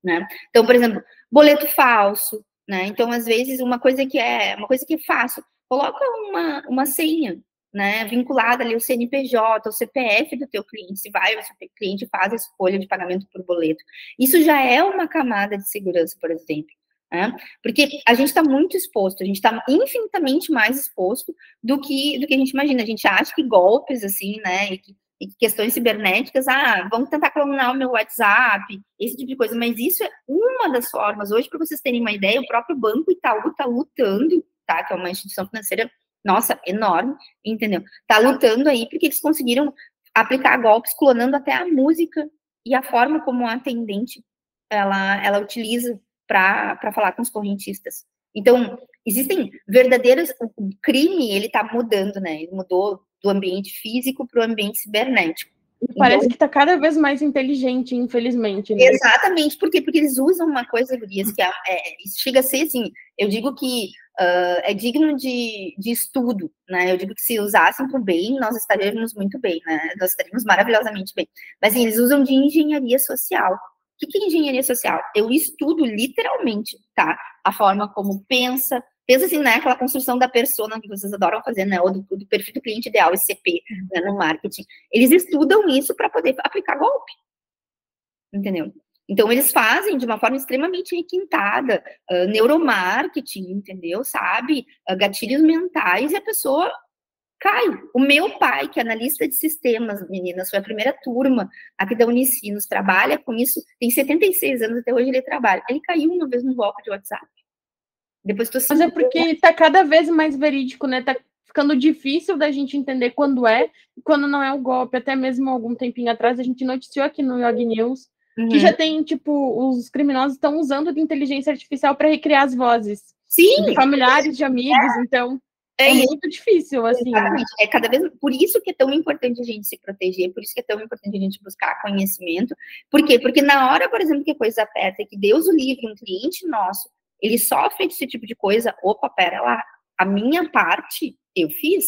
né? Então, por exemplo, boleto falso, né? Então, às vezes, uma coisa que é uma coisa que é fácil, coloca uma, uma senha, né, vinculada ali ao CNPJ, ao CPF do teu cliente, se vai, o cliente faz a escolha de pagamento por boleto. Isso já é uma camada de segurança, por exemplo. Né? Porque a gente está muito exposto, a gente está infinitamente mais exposto do que do que a gente imagina. A gente acha que golpes, assim, né, e que questões cibernéticas, ah, vamos tentar clonar o meu WhatsApp, esse tipo de coisa, mas isso é uma das formas. Hoje, para vocês terem uma ideia, o próprio Banco Itaú está lutando, tá? Que é uma instituição financeira, nossa, enorme, entendeu? Está lutando aí porque eles conseguiram aplicar golpes clonando até a música e a forma como a atendente ela, ela utiliza para falar com os correntistas. Então, existem verdadeiros. O crime, ele está mudando, né? Ele mudou do ambiente físico para o ambiente cibernético. Parece então, que está cada vez mais inteligente, infelizmente. Né? Exatamente, porque porque eles usam uma coisa, Gurias, que é, é, chega a ser assim, eu digo que uh, é digno de, de estudo, né? Eu digo que se usassem para o bem, nós estaríamos muito bem, né? Nós estaríamos maravilhosamente bem. Mas assim, eles usam de engenharia social. O que é engenharia social? Eu estudo literalmente, tá? A forma como pensa, pensa assim, né, aquela construção da persona que vocês adoram fazer, né, ou do, do perfil do cliente ideal, ICP, né, no marketing. Eles estudam isso para poder aplicar golpe, entendeu? Então, eles fazem de uma forma extremamente requintada, uh, neuromarketing, entendeu? Sabe? Uh, gatilhos mentais, e a pessoa cai. O meu pai, que é analista de sistemas, meninas, foi a primeira turma aqui da Unicinos, trabalha com isso, tem 76 anos, até hoje ele trabalha. Ele caiu uma vez no golpe de WhatsApp. Depois tu Mas é porque tá cada vez mais verídico, né? Tá ficando difícil da gente entender quando é e quando não é o golpe. Até mesmo algum tempinho atrás a gente noticiou aqui no Yog News uhum. que já tem, tipo, os criminosos estão usando de inteligência artificial para recriar as vozes. Sim. De familiares, de amigos, é. então. É, é muito difícil, assim. Exatamente. É cada vez por isso que é tão importante a gente se proteger, por isso que é tão importante a gente buscar conhecimento. Por quê? Porque na hora, por exemplo, que a coisa aperta, que Deus o livre, um cliente nosso, ele sofre desse tipo de coisa, opa, pera lá, a minha parte eu fiz,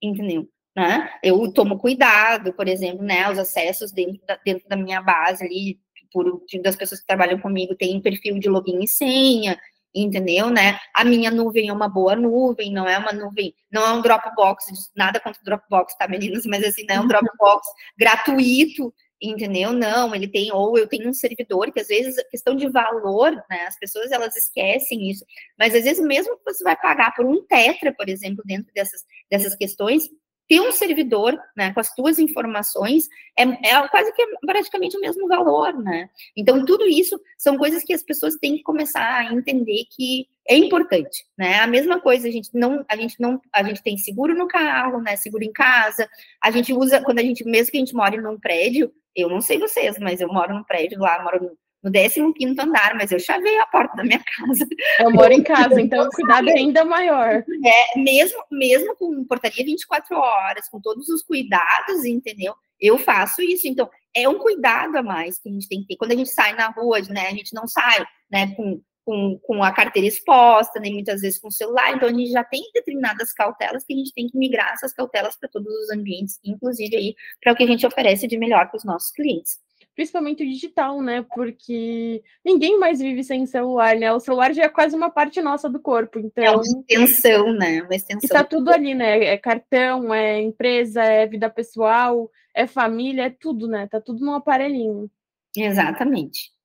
entendeu? Né? Eu tomo cuidado, por exemplo, né, os acessos dentro da, dentro da minha base ali, por das pessoas que trabalham comigo tem perfil de login e senha, entendeu, né? A minha nuvem é uma boa nuvem, não é uma nuvem, não é um Dropbox, nada contra o Dropbox, tá, meninas? Mas assim, não é um Dropbox gratuito, entendeu? Não, ele tem, ou eu tenho um servidor, que às vezes, questão de valor, né? As pessoas, elas esquecem isso, mas às vezes mesmo que você vai pagar por um tetra, por exemplo, dentro dessas, dessas questões, ter um servidor, né, com as tuas informações, é, é, quase que praticamente o mesmo valor, né? Então, tudo isso são coisas que as pessoas têm que começar a entender que é importante, né? A mesma coisa, a gente não, a gente não, a gente tem seguro no carro, né? Seguro em casa, a gente usa, quando a gente, mesmo que a gente mora num prédio, eu não sei vocês, mas eu moro num prédio lá, moro no 15 andar, mas eu chavei a porta da minha casa. Eu moro em casa, então o cuidado é ainda maior. É, mesmo, mesmo com portaria 24 horas, com todos os cuidados, entendeu? Eu faço isso. Então, é um cuidado a mais que a gente tem que ter. Quando a gente sai na rua, né, a gente não sai né, com, com, com a carteira exposta, nem muitas vezes com o celular. Então, a gente já tem determinadas cautelas que a gente tem que migrar essas cautelas para todos os ambientes, inclusive aí para o que a gente oferece de melhor para os nossos clientes principalmente o digital, né? Porque ninguém mais vive sem celular, né? O celular já é quase uma parte nossa do corpo, então... É uma extensão, né? Uma extensão. Está tudo ali, né? É cartão, é empresa, é vida pessoal, é família, é tudo, né? Tá tudo num aparelhinho. Exatamente.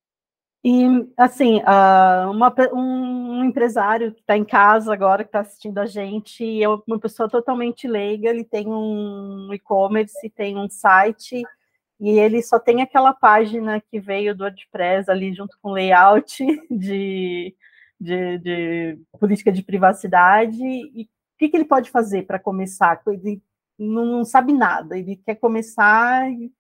E, assim, uh, uma, um empresário que está em casa agora, que está assistindo a gente, é uma pessoa totalmente leiga, ele tem um e-commerce, tem um site e ele só tem aquela página que veio do WordPress ali junto com layout de, de, de política de privacidade. E o que, que ele pode fazer para começar? Ele não, não, sabe nada, ele quer começar e,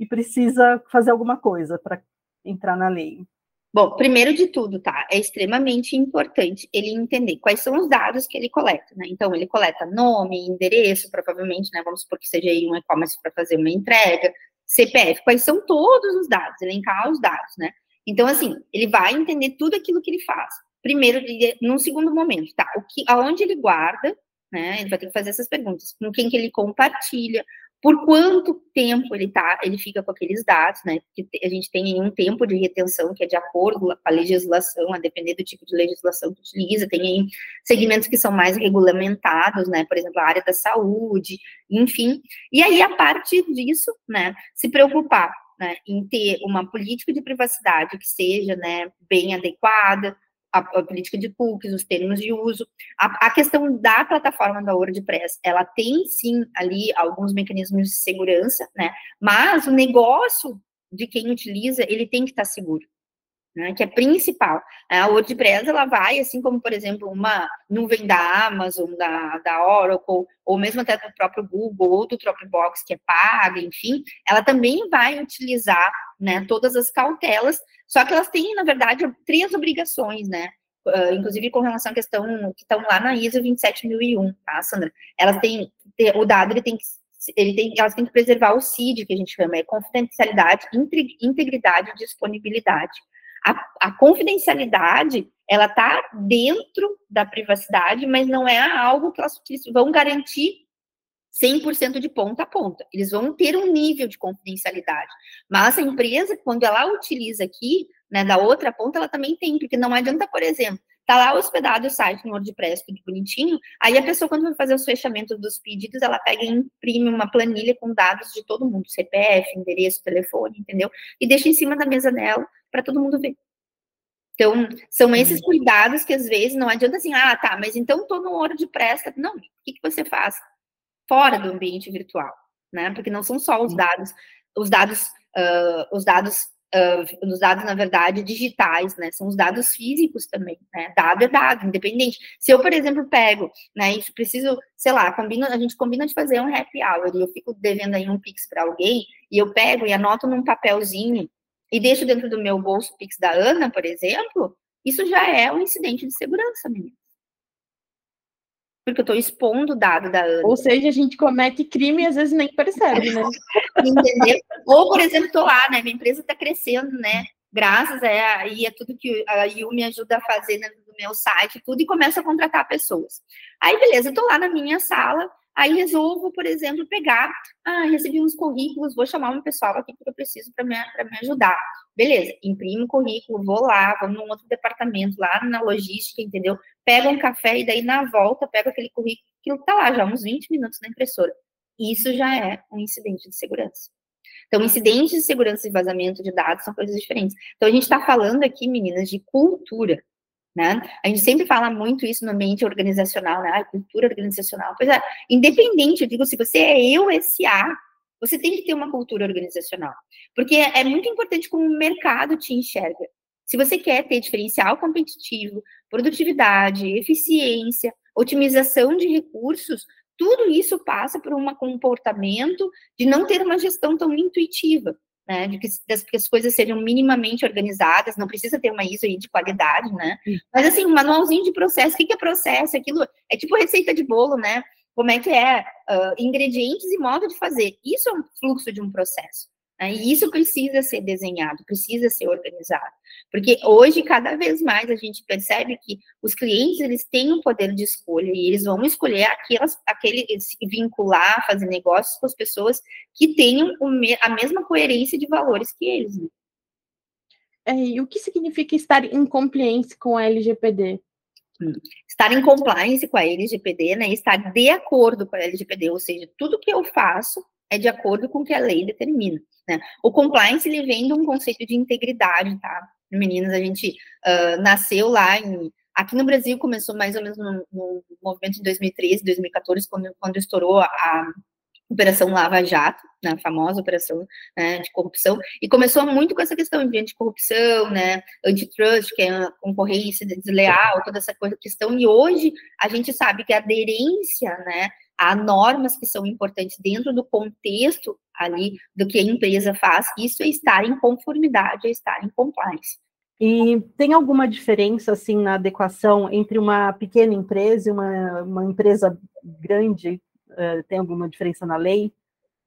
e precisa fazer alguma coisa para entrar na lei. Bom, primeiro de tudo, tá? É extremamente importante ele entender quais são os dados que ele coleta, né? Então, ele coleta nome, endereço, provavelmente, né? Vamos supor que seja aí um e-commerce para fazer uma entrega, CPF, quais são todos os dados, elencar os dados, né? Então, assim, ele vai entender tudo aquilo que ele faz. Primeiro, num segundo momento, tá? O que, aonde ele guarda, né? Ele vai ter que fazer essas perguntas. Com quem que ele compartilha, por quanto tempo ele tá, ele fica com aqueles dados, né? Porque a gente tem um tempo de retenção que é de acordo com a legislação, a depender do tipo de legislação que utiliza, tem aí segmentos que são mais regulamentados, né? Por exemplo, a área da saúde, enfim. E aí, a partir disso, né, se preocupar né, em ter uma política de privacidade que seja né, bem adequada, a, a, política de cookies, os termos de uso. A, a, questão da plataforma da WordPress, ela tem sim ali alguns mecanismos de segurança, né? Mas o negócio de quem utiliza, ele tem que estar seguro. Né, que é principal. A WordPress, ela vai, assim como, por exemplo, uma nuvem da Amazon, da, da Oracle, ou mesmo até do próprio Google, ou do Dropbox, que é paga, enfim, ela também vai utilizar né, todas as cautelas só que elas têm, na verdade, três obrigações, né? Uh, inclusive com relação à questão que estão lá na ISO 27001, tá, Sandra? Elas têm, o dado ele tem que ele tem, elas têm que preservar o CID, que a gente chama, é confidencialidade, integridade e disponibilidade. A, a confidencialidade, ela está dentro da privacidade, mas não é algo que elas vão garantir 100% de ponta a ponta. Eles vão ter um nível de confidencialidade. Mas a empresa, quando ela utiliza aqui, né, da outra ponta, ela também tem, porque não adianta, por exemplo, tá lá hospedado o site no WordPress, tudo bonitinho, aí a pessoa, quando vai fazer os fechamentos dos pedidos, ela pega e imprime uma planilha com dados de todo mundo, CPF, endereço, telefone, entendeu? E deixa em cima da mesa dela para todo mundo ver. Então, são uhum. esses cuidados que às vezes não adianta assim, ah, tá, mas então tô no WordPress. Não, o que, que você faz? fora do ambiente virtual, né? Porque não são só os dados, os dados, uh, os dados uh, os dados, na verdade, digitais, né? São os dados físicos também, né? Dado é dado, independente. Se eu, por exemplo, pego, né, e preciso, sei lá, combina, a gente combina de fazer um happy hour e eu fico devendo aí um Pix para alguém, e eu pego e anoto num papelzinho e deixo dentro do meu bolso Pix da Ana, por exemplo, isso já é um incidente de segurança, menina porque eu estou expondo o dado da Ana. Ou seja, a gente comete crime e às vezes nem percebe, né? Entendeu? Ou, por exemplo, estou lá, né? Minha empresa está crescendo, né? Graças a aí é tudo que a Yu me ajuda a fazer no meu site, tudo, e começa a contratar pessoas. Aí, beleza, estou lá na minha sala, Aí resolvo, por exemplo, pegar, ah, recebi uns currículos, vou chamar um pessoal aqui que eu preciso para me, me ajudar. Beleza, imprimo o currículo, vou lá, vou num outro departamento, lá na logística, entendeu? Pego um café e daí na volta pego aquele currículo que está lá já uns 20 minutos na impressora. Isso já é um incidente de segurança. Então, incidentes de segurança e vazamento de dados são coisas diferentes. Então, a gente está falando aqui, meninas, de cultura. Né? A gente sempre fala muito isso no ambiente organizacional, né? Ah, cultura organizacional. Pois é, independente, eu digo, se você é eu SA, você tem que ter uma cultura organizacional. Porque é muito importante como o mercado te enxerga. Se você quer ter diferencial competitivo, produtividade, eficiência, otimização de recursos, tudo isso passa por um comportamento de não ter uma gestão tão intuitiva né, de que, das, que as coisas sejam minimamente organizadas, não precisa ter uma ISO aí de qualidade, né, mas assim, um manualzinho de processo, o que, que é processo, aquilo, é tipo receita de bolo, né, como é que é, uh, ingredientes e modo de fazer, isso é um fluxo de um processo, e isso precisa ser desenhado, precisa ser organizado, porque hoje, cada vez mais, a gente percebe que os clientes, eles têm um poder de escolha, e eles vão escolher aquelas, aquele, se vincular, fazer negócios com as pessoas que tenham a mesma coerência de valores que eles. Né? É, e o que significa estar em compliance com a LGPD? Hum. Estar em compliance com a LGPD, né? Estar de acordo com a LGPD, ou seja, tudo que eu faço é de acordo com o que a lei determina. Né? O compliance ele vem de um conceito de integridade, tá? Meninas, a gente uh, nasceu lá em. Aqui no Brasil começou mais ou menos no, no movimento de 2013, 2014, quando, quando estourou a, a Operação Lava Jato, né, a famosa operação né, de corrupção, e começou muito com essa questão de anticorrupção, né, antitrust, que é a concorrência desleal, toda essa coisa, questão, e hoje a gente sabe que a aderência, né, a normas que são importantes dentro do contexto ali do que a empresa faz, isso é estar em conformidade, é estar em compliance. E tem alguma diferença, assim, na adequação entre uma pequena empresa e uma, uma empresa grande? Uh, tem alguma diferença na lei?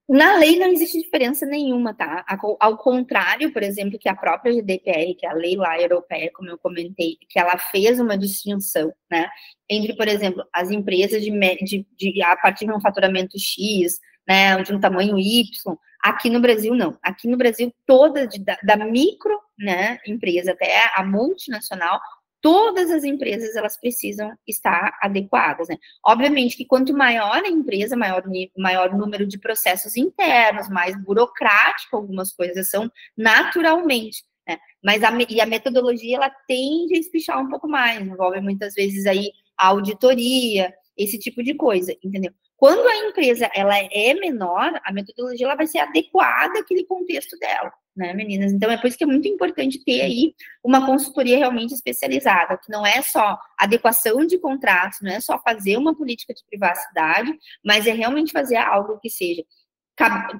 Na lei não existe diferença nenhuma, tá? Ao contrário, por exemplo, que a própria GDPR, que é a lei lá europeia, como eu comentei, que ela fez uma distinção, né? Entre, por exemplo, as empresas de, de, de a partir de um faturamento X, né, de um tamanho Y, aqui no Brasil não. Aqui no Brasil, toda, de, da, da micro né, empresa até a multinacional, todas as empresas elas precisam estar adequadas, né? Obviamente que quanto maior a empresa, maior, maior número de processos internos, mais burocrático algumas coisas são naturalmente, né? Mas a, e a metodologia ela tende a espichar um pouco mais, envolve muitas vezes aí a auditoria, esse tipo de coisa, entendeu? Quando a empresa ela é menor, a metodologia ela vai ser adequada àquele contexto dela né, meninas? Então, é por isso que é muito importante ter aí uma consultoria realmente especializada, que não é só adequação de contratos, não é só fazer uma política de privacidade, mas é realmente fazer algo que seja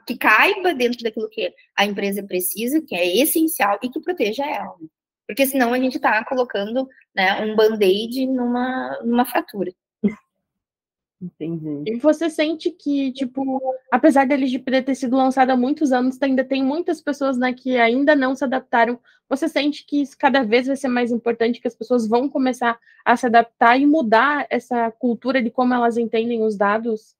que caiba dentro daquilo que a empresa precisa, que é essencial e que proteja ela. Né? Porque senão a gente está colocando né, um band-aid numa, numa fratura. Entendi. E você sente que, tipo, apesar da LGPD ter sido lançada há muitos anos, ainda tem muitas pessoas né, que ainda não se adaptaram. Você sente que isso cada vez vai ser mais importante, que as pessoas vão começar a se adaptar e mudar essa cultura de como elas entendem os dados?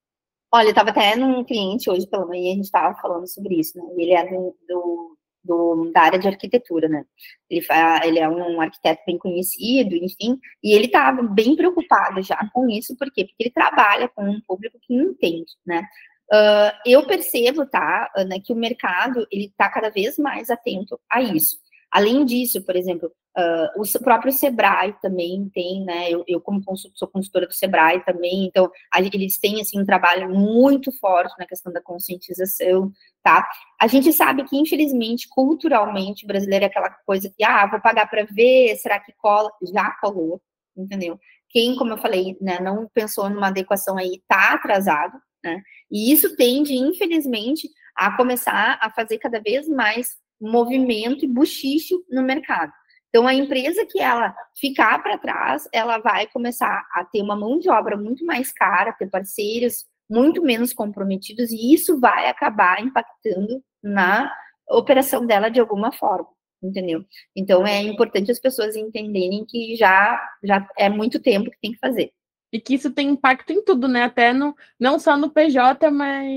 Olha, eu estava até num cliente hoje pela manhã, a gente estava falando sobre isso, né? Ele é do, do do, da área de arquitetura, né? Ele, ele é um arquiteto bem conhecido, enfim, e ele estava bem preocupado já com isso, por quê? Porque ele trabalha com um público que entende, né? Uh, eu percebo, tá, Ana, que o mercado, ele está cada vez mais atento a isso. Além disso, por exemplo, uh, o próprio Sebrae também tem, né? Eu, eu como sou consultora do Sebrae também, então a, eles têm assim um trabalho muito forte na questão da conscientização, tá? A gente sabe que infelizmente culturalmente o brasileiro é aquela coisa que ah, vou pagar para ver, será que cola? Já colou, entendeu? Quem, como eu falei, né, não pensou numa adequação aí, tá atrasado, né? E isso tende, infelizmente, a começar a fazer cada vez mais movimento e buchicho no mercado. Então, a empresa que ela ficar para trás, ela vai começar a ter uma mão de obra muito mais cara, ter parceiros muito menos comprometidos, e isso vai acabar impactando na operação dela de alguma forma, entendeu? Então, é importante as pessoas entenderem que já, já é muito tempo que tem que fazer. E que isso tem impacto em tudo, né? Até no, não só no PJ, mas,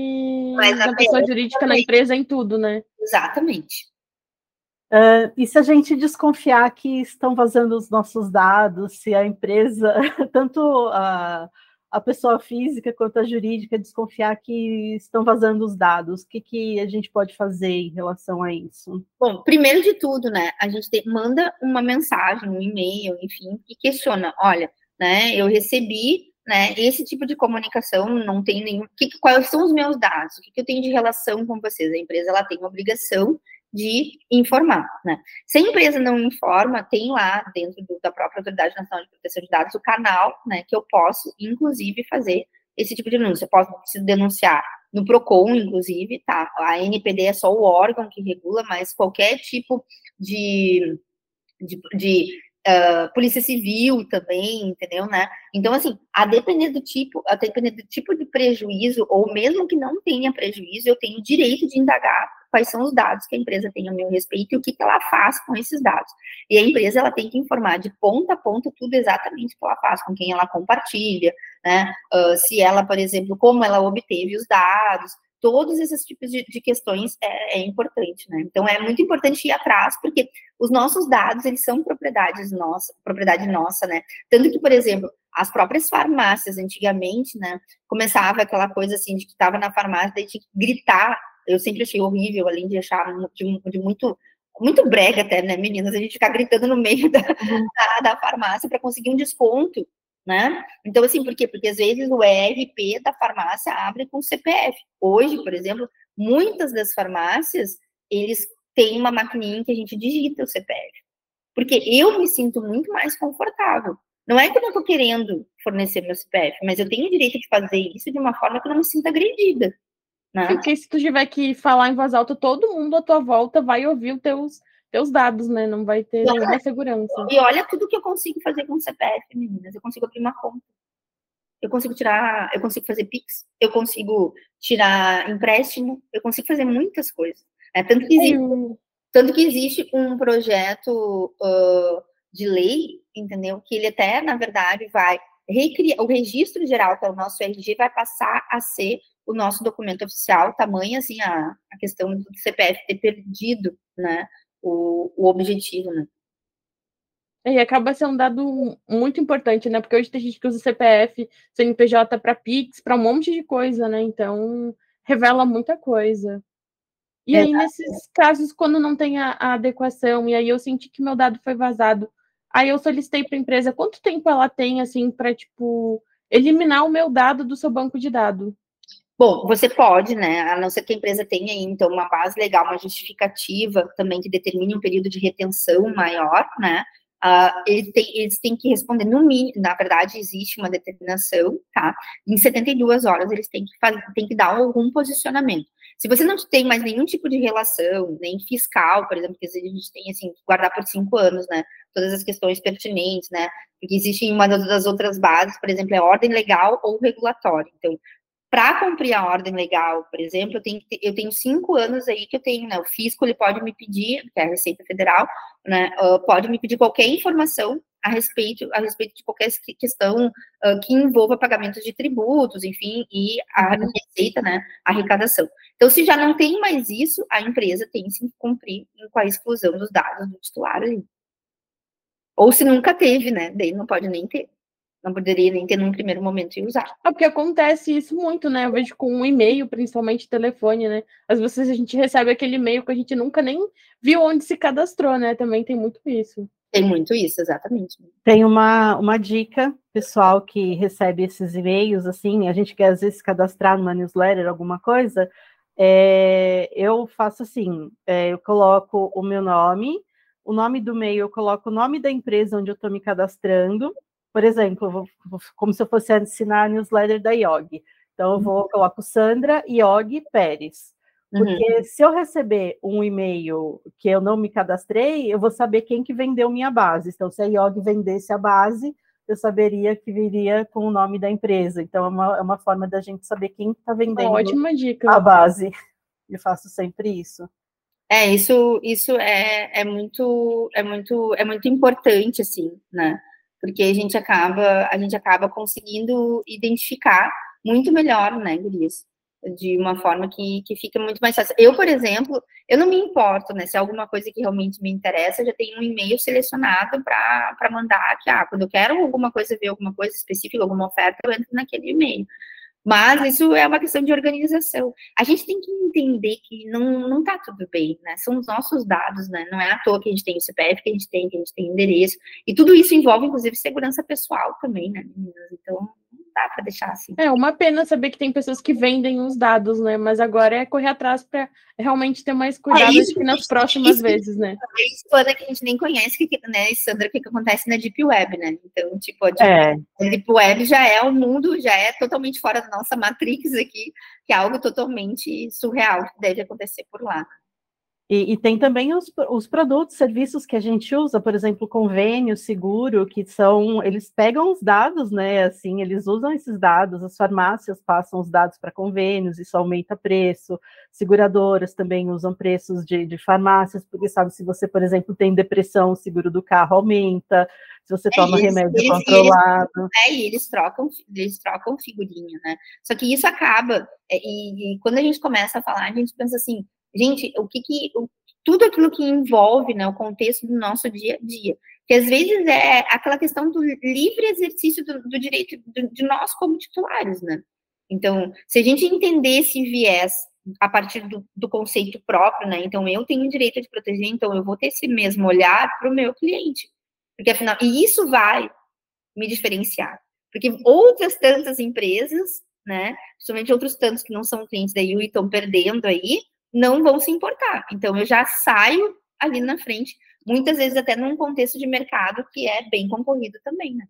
mas na pessoa jurídica, também. na empresa, em tudo, né? Exatamente. Uh, e se a gente desconfiar que estão vazando os nossos dados, se a empresa, tanto a, a pessoa física quanto a jurídica, desconfiar que estão vazando os dados, o que, que a gente pode fazer em relação a isso? Bom, primeiro de tudo, né, a gente te, manda uma mensagem, um e-mail, enfim, que questiona, olha, né, eu recebi né, esse tipo de comunicação não tem nenhum. Que, quais são os meus dados? O que, que eu tenho de relação com vocês? A empresa ela tem uma obrigação de informar, né? Se a empresa não informa, tem lá dentro do, da própria Autoridade Nacional de Proteção de Dados o canal, né, que eu posso, inclusive, fazer esse tipo de denúncia. Eu posso denunciar no PROCON, inclusive, tá? A NPD é só o órgão que regula, mas qualquer tipo de, de, de uh, polícia civil também, entendeu, né? Então, assim, a depender do tipo, a depender do tipo de prejuízo, ou mesmo que não tenha prejuízo, eu tenho direito de indagar quais são os dados que a empresa tem a meu respeito e o que, que ela faz com esses dados. E a empresa, ela tem que informar de ponta a ponta tudo exatamente o que ela faz, com quem ela compartilha, né? Uh, se ela, por exemplo, como ela obteve os dados, todos esses tipos de, de questões é, é, importante, né? Então é muito importante ir atrás, porque os nossos dados eles são propriedades nossa, propriedade nossa, né? Tanto que, por exemplo, as próprias farmácias antigamente, né, começava aquela coisa assim de que estava na farmácia daí tinha que gritar. Eu sempre achei horrível, além de achar de, de muito muito brega até, né, meninas, a gente ficar gritando no meio da, uhum. da, da farmácia para conseguir um desconto né? Então, assim, por quê? Porque às vezes o ERP da farmácia abre com CPF. Hoje, por exemplo, muitas das farmácias, eles têm uma maquininha que a gente digita o CPF. Porque eu me sinto muito mais confortável. Não é que eu não estou querendo fornecer meu CPF, mas eu tenho o direito de fazer isso de uma forma que eu não me sinta agredida. Né? Porque se tu tiver que falar em voz alta, todo mundo à tua volta vai ouvir os teus teus dados, né? Não vai ter nenhuma segurança. E olha tudo que eu consigo fazer com o CPF, meninas. Eu consigo abrir uma conta. Eu consigo tirar, eu consigo fazer Pix, eu consigo tirar empréstimo, eu consigo fazer muitas coisas. É, tanto, que existe, tanto que existe um projeto uh, de lei, entendeu? Que ele até, na verdade, vai recriar o registro geral, que é o nosso RG, vai passar a ser o nosso documento oficial, tamanho assim a, a questão do CPF ter perdido, né? o, o objetivo, né? E acaba sendo um dado muito importante, né? Porque hoje tem gente que usa CPF, CNPJ para Pix, para um monte de coisa, né? Então, revela muita coisa. E aí, nesses casos, quando não tem a, a, adequação, e aí eu senti que meu dado foi vazado, aí eu solicitei para a empresa quanto tempo ela tem, assim, para, tipo, eliminar o meu dado do seu banco de dados. Bom, você pode, né? A não ser que a empresa tenha, então, uma base legal, uma justificativa também que determine um período de retenção maior, né? Uh, eles, têm, eles têm que responder no mínimo, na verdade, existe uma determinação, tá? Em 72 horas eles têm que, fazer, têm que dar algum posicionamento. Se você não tem mais nenhum tipo de relação, nem fiscal, por exemplo, que a gente tem, assim, guardar por cinco anos, né? Todas as questões pertinentes, né? Porque existe uma das outras bases, por exemplo, é ordem legal ou regulatória. Então, para cumprir a ordem legal, por exemplo, eu tenho, eu tenho cinco anos aí que eu tenho, né? O fisco ele pode me pedir, que é a Receita Federal, né? Uh, pode me pedir qualquer informação a respeito, a respeito de qualquer questão uh, que envolva pagamento de tributos, enfim, e a uhum. receita, né? A arrecadação. Então, se já não tem mais isso, a empresa tem sim que cumprir com a exclusão dos dados do titular ali. Ou se nunca teve, né? Daí não pode nem ter. Não poderia nem ter num primeiro momento e usar. É porque acontece isso muito, né? Eu vejo com um e-mail, principalmente telefone, né? Às vezes a gente recebe aquele e-mail que a gente nunca nem viu onde se cadastrou, né? Também tem muito isso. Tem muito isso, exatamente. Tem uma, uma dica, pessoal que recebe esses e-mails, assim, a gente quer às vezes cadastrar numa newsletter, alguma coisa, é, eu faço assim, é, eu coloco o meu nome, o nome do e-mail, eu coloco o nome da empresa onde eu estou me cadastrando, por exemplo, vou, como se eu fosse assinar a newsletter da IOG. Então, eu vou, coloco Sandra IOG Pérez. Porque uhum. se eu receber um e-mail que eu não me cadastrei, eu vou saber quem que vendeu minha base. Então, se a IOG vendesse a base, eu saberia que viria com o nome da empresa. Então, é uma, é uma forma da gente saber quem está vendendo uma ótima dica. a base. Eu faço sempre isso. É, isso, isso é, é muito, é muito, é muito importante, assim, né? Porque a gente acaba, a gente acaba conseguindo identificar muito melhor, né, Gurias? de uma forma que, que fica muito mais fácil. Eu, por exemplo, eu não me importo, né? Se é alguma coisa que realmente me interessa, eu já tenho um e-mail selecionado para mandar que, ah, quando eu quero alguma coisa, ver alguma coisa específica, alguma oferta, eu entro naquele e-mail. Mas isso é uma questão de organização. A gente tem que entender que não, não tá tudo bem, né? São os nossos dados, né? Não é à toa que a gente tem o CPF, que a gente tem, que a gente tem endereço. E tudo isso envolve, inclusive, segurança pessoal também, né, meninas? Então, dá para deixar assim. É uma pena saber que tem pessoas que vendem os dados, né? Mas agora é correr atrás para realmente ter mais cuidado é isso, que nas próximas isso, vezes, né? É isso é que a gente nem conhece, que, né, Sandra, o que, que acontece na Deep Web, né? Então, tipo, a Deep, é. a Deep Web já é o mundo, já é totalmente fora da nossa Matrix aqui, que é algo totalmente surreal que deve acontecer por lá. E, e, tem também os, os produtos, serviços que a gente usa, por exemplo, convênio, seguro, que são, eles pegam os dados, né? Assim, eles usam esses dados, as farmácias passam os dados para convênios, isso aumenta preço, seguradoras também usam preços de, de farmácias, porque sabe, se você, por exemplo, tem depressão, o seguro do carro aumenta, se você é toma isso, remédio eles, controlado. Eles, é, e eles trocam, eles trocam figurinha, né? Só que isso acaba, é, e, e quando a gente começa a falar, a gente pensa assim, gente, o que que, o, tudo aquilo que envolve, né, o contexto do nosso dia a dia, que às vezes é aquela questão do livre exercício do, do direito de, de nós como titulares, né? Então, se a gente entender esse viés a partir do, do, conceito próprio, né? Então, eu tenho o direito de proteger, então eu vou ter esse mesmo olhar para o meu cliente. Porque, afinal, e isso vai me diferenciar. Porque outras tantas empresas, né? Principalmente outros tantos que não são clientes da UI estão perdendo aí, não vão se importar. Então, eu já saio ali na frente, muitas vezes até num contexto de mercado que é bem concorrido também, né?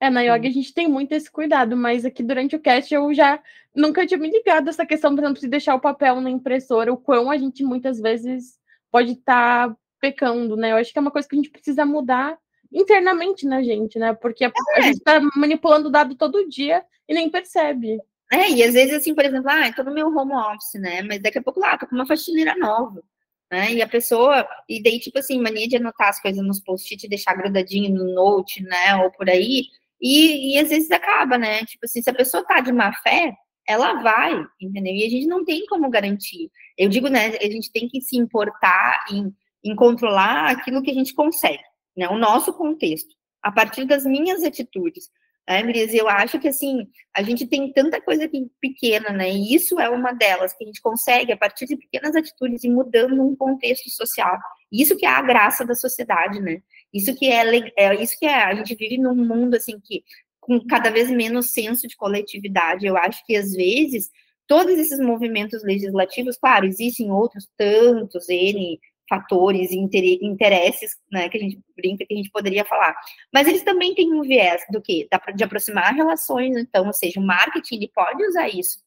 É, na yoga a gente tem muito esse cuidado, mas aqui durante o cast eu já nunca tinha me ligado essa questão, por exemplo, de deixar o papel na impressora, o quão a gente muitas vezes pode estar tá pecando, né? Eu acho que é uma coisa que a gente precisa mudar internamente na gente, né? Porque a, a é. gente está manipulando o dado todo dia e nem percebe. É, e às vezes, assim, por exemplo, ah, tô no meu home office, né? Mas daqui a pouco lá, tô com uma faxineira nova, né? E a pessoa, e daí, tipo assim, mania de anotar as coisas nos post-it deixar grudadinho no note, né? Ou por aí. E, e às vezes acaba, né? Tipo assim, se a pessoa tá de má fé, ela vai, entendeu? E a gente não tem como garantir. Eu digo, né? A gente tem que se importar em, em controlar aquilo que a gente consegue, né? O nosso contexto, a partir das minhas atitudes. É, Miriam, eu acho que assim, a gente tem tanta coisa pequena, né? E isso é uma delas, que a gente consegue, a partir de pequenas atitudes, e mudando um contexto social. Isso que é a graça da sociedade, né? Isso que é, é isso que é, a gente vive num mundo assim que com cada vez menos senso de coletividade. Eu acho que às vezes todos esses movimentos legislativos, claro, existem outros tantos, N fatores e interesses, né, que a gente brinca, que a gente poderia falar. Mas eles também têm um viés do que? De aproximar relações, então, ou seja, o marketing ele pode usar isso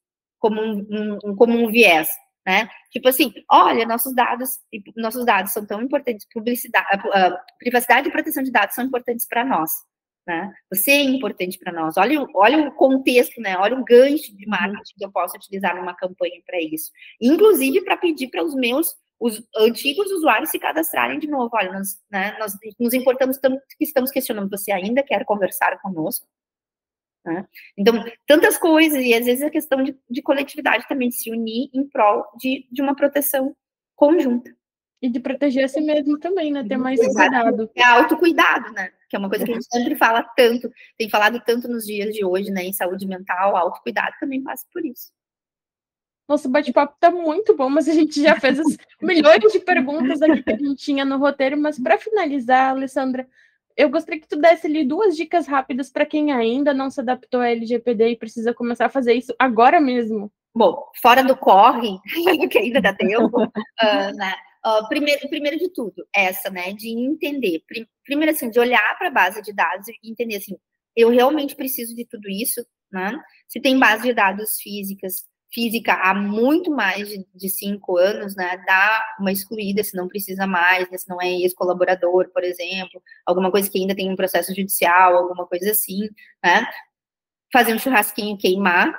como um, um, como um viés, né? Tipo assim, olha, nossos dados, nossos dados são tão importantes, publicidade, uh, privacidade e proteção de dados são importantes para nós, né? Você é importante para nós. Olha, olha o contexto, né? Olha o gancho de marketing que eu posso utilizar numa campanha para isso. Inclusive para pedir para os meus os antigos usuários se cadastrarem de novo. Olha, nós, né, nós nos importamos tanto que estamos questionando, você ainda quer conversar conosco? Né? Então, tantas coisas, e às vezes a questão de, de coletividade também, se unir em prol de, de uma proteção conjunta. E de proteger a si mesmo também, né? Ter mais cuidado. É autocuidado, né? Que é uma coisa que a gente sempre fala tanto, tem falado tanto nos dias de hoje, né? Em saúde mental, autocuidado também passa por isso. Nosso bate-papo tá muito bom, mas a gente já fez as milhões de perguntas aqui que a gente tinha no roteiro. Mas para finalizar, Alessandra, eu gostaria que tu desse ali duas dicas rápidas para quem ainda não se adaptou à LGPD e precisa começar a fazer isso agora mesmo. Bom, fora do corre, que ainda dá tempo, uh, né? Uh, primeiro, primeiro de tudo, essa, né, de entender, primeiro assim, de olhar para a base de dados e entender assim, eu realmente preciso de tudo isso, né? Se tem base de dados físicas, física há muito mais de, cinco anos, né, dá uma excluída se não precisa mais, né, se não é ex-colaborador, por exemplo, alguma coisa que ainda tem um processo judicial, alguma coisa assim, né, fazer um churrasquinho queimar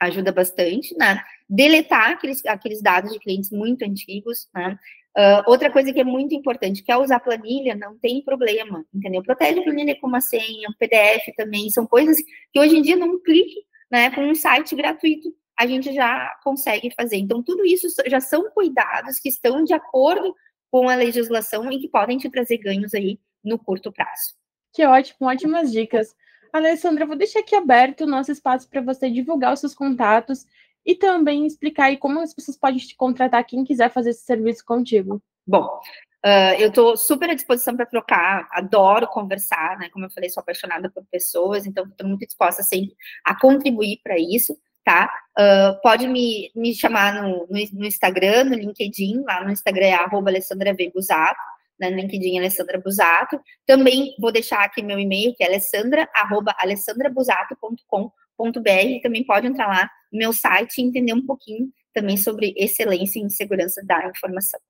ajuda bastante, né, deletar aqueles, aqueles dados de clientes muito antigos, né, Uh, outra coisa que é muito importante, quer usar planilha, não tem problema, entendeu? Protege a planilha com uma senha, um PDF também, são coisas que hoje em dia, num clique, né, com um site gratuito, a gente já consegue fazer. Então, tudo isso já são cuidados que estão de acordo com a legislação e que podem te trazer ganhos aí no curto prazo. Que ótimo, ótimas dicas. Alessandra, vou deixar aqui aberto o nosso espaço para você divulgar os seus contatos e também explicar aí como as pessoas podem te contratar quem quiser fazer esse serviço contigo. Bom, uh, eu estou super à disposição para trocar, adoro conversar, né? Como eu falei, sou apaixonada por pessoas, então estou muito disposta sempre a contribuir para isso tá? Uh, pode me, me chamar no, no, no, Instagram, no LinkedIn, lá no Instagram é arroba Alessandra. Busato, né, no LinkedIn Alessandra Busato. Também vou deixar aqui meu e-mail, que é alessandra, arroba alessandrabusato.com.br. Também pode entrar lá no meu site e entender um pouquinho também sobre excelência em segurança da informação.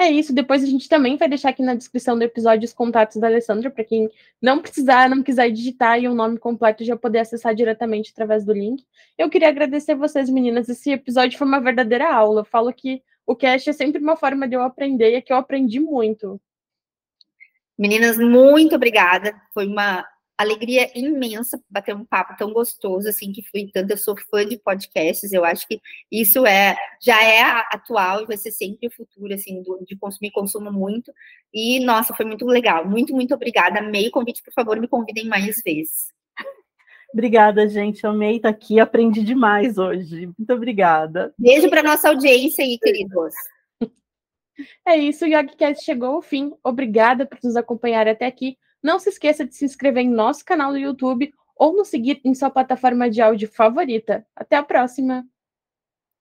É isso, depois a gente também vai deixar aqui na descrição do episódio os contatos da Alessandra, para quem não precisar, não quiser digitar e o nome completo já poder acessar diretamente através do link. Eu queria agradecer vocês, meninas. Esse episódio foi uma verdadeira aula. Eu falo que o cast é sempre uma forma de eu aprender e é que eu aprendi muito. Meninas, muito obrigada. Foi uma alegria imensa bater um papo tão gostoso assim que fui tanto eu sou fã de podcasts eu acho que isso é já é atual e vai ser sempre o futuro assim do, de consumir consumo muito e nossa foi muito legal muito muito obrigada amei o convite por favor me convidem mais vezes Obrigada, gente. Amei estar aqui. Aprendi demais hoje. Muito obrigada. Beijo para nossa audiência aí, queridos. É isso, o YogiCast chegou ao fim. Obrigada por nos acompanhar até aqui. Não se esqueça de se inscrever em nosso canal no YouTube ou nos seguir em sua plataforma de áudio favorita. Até a próxima!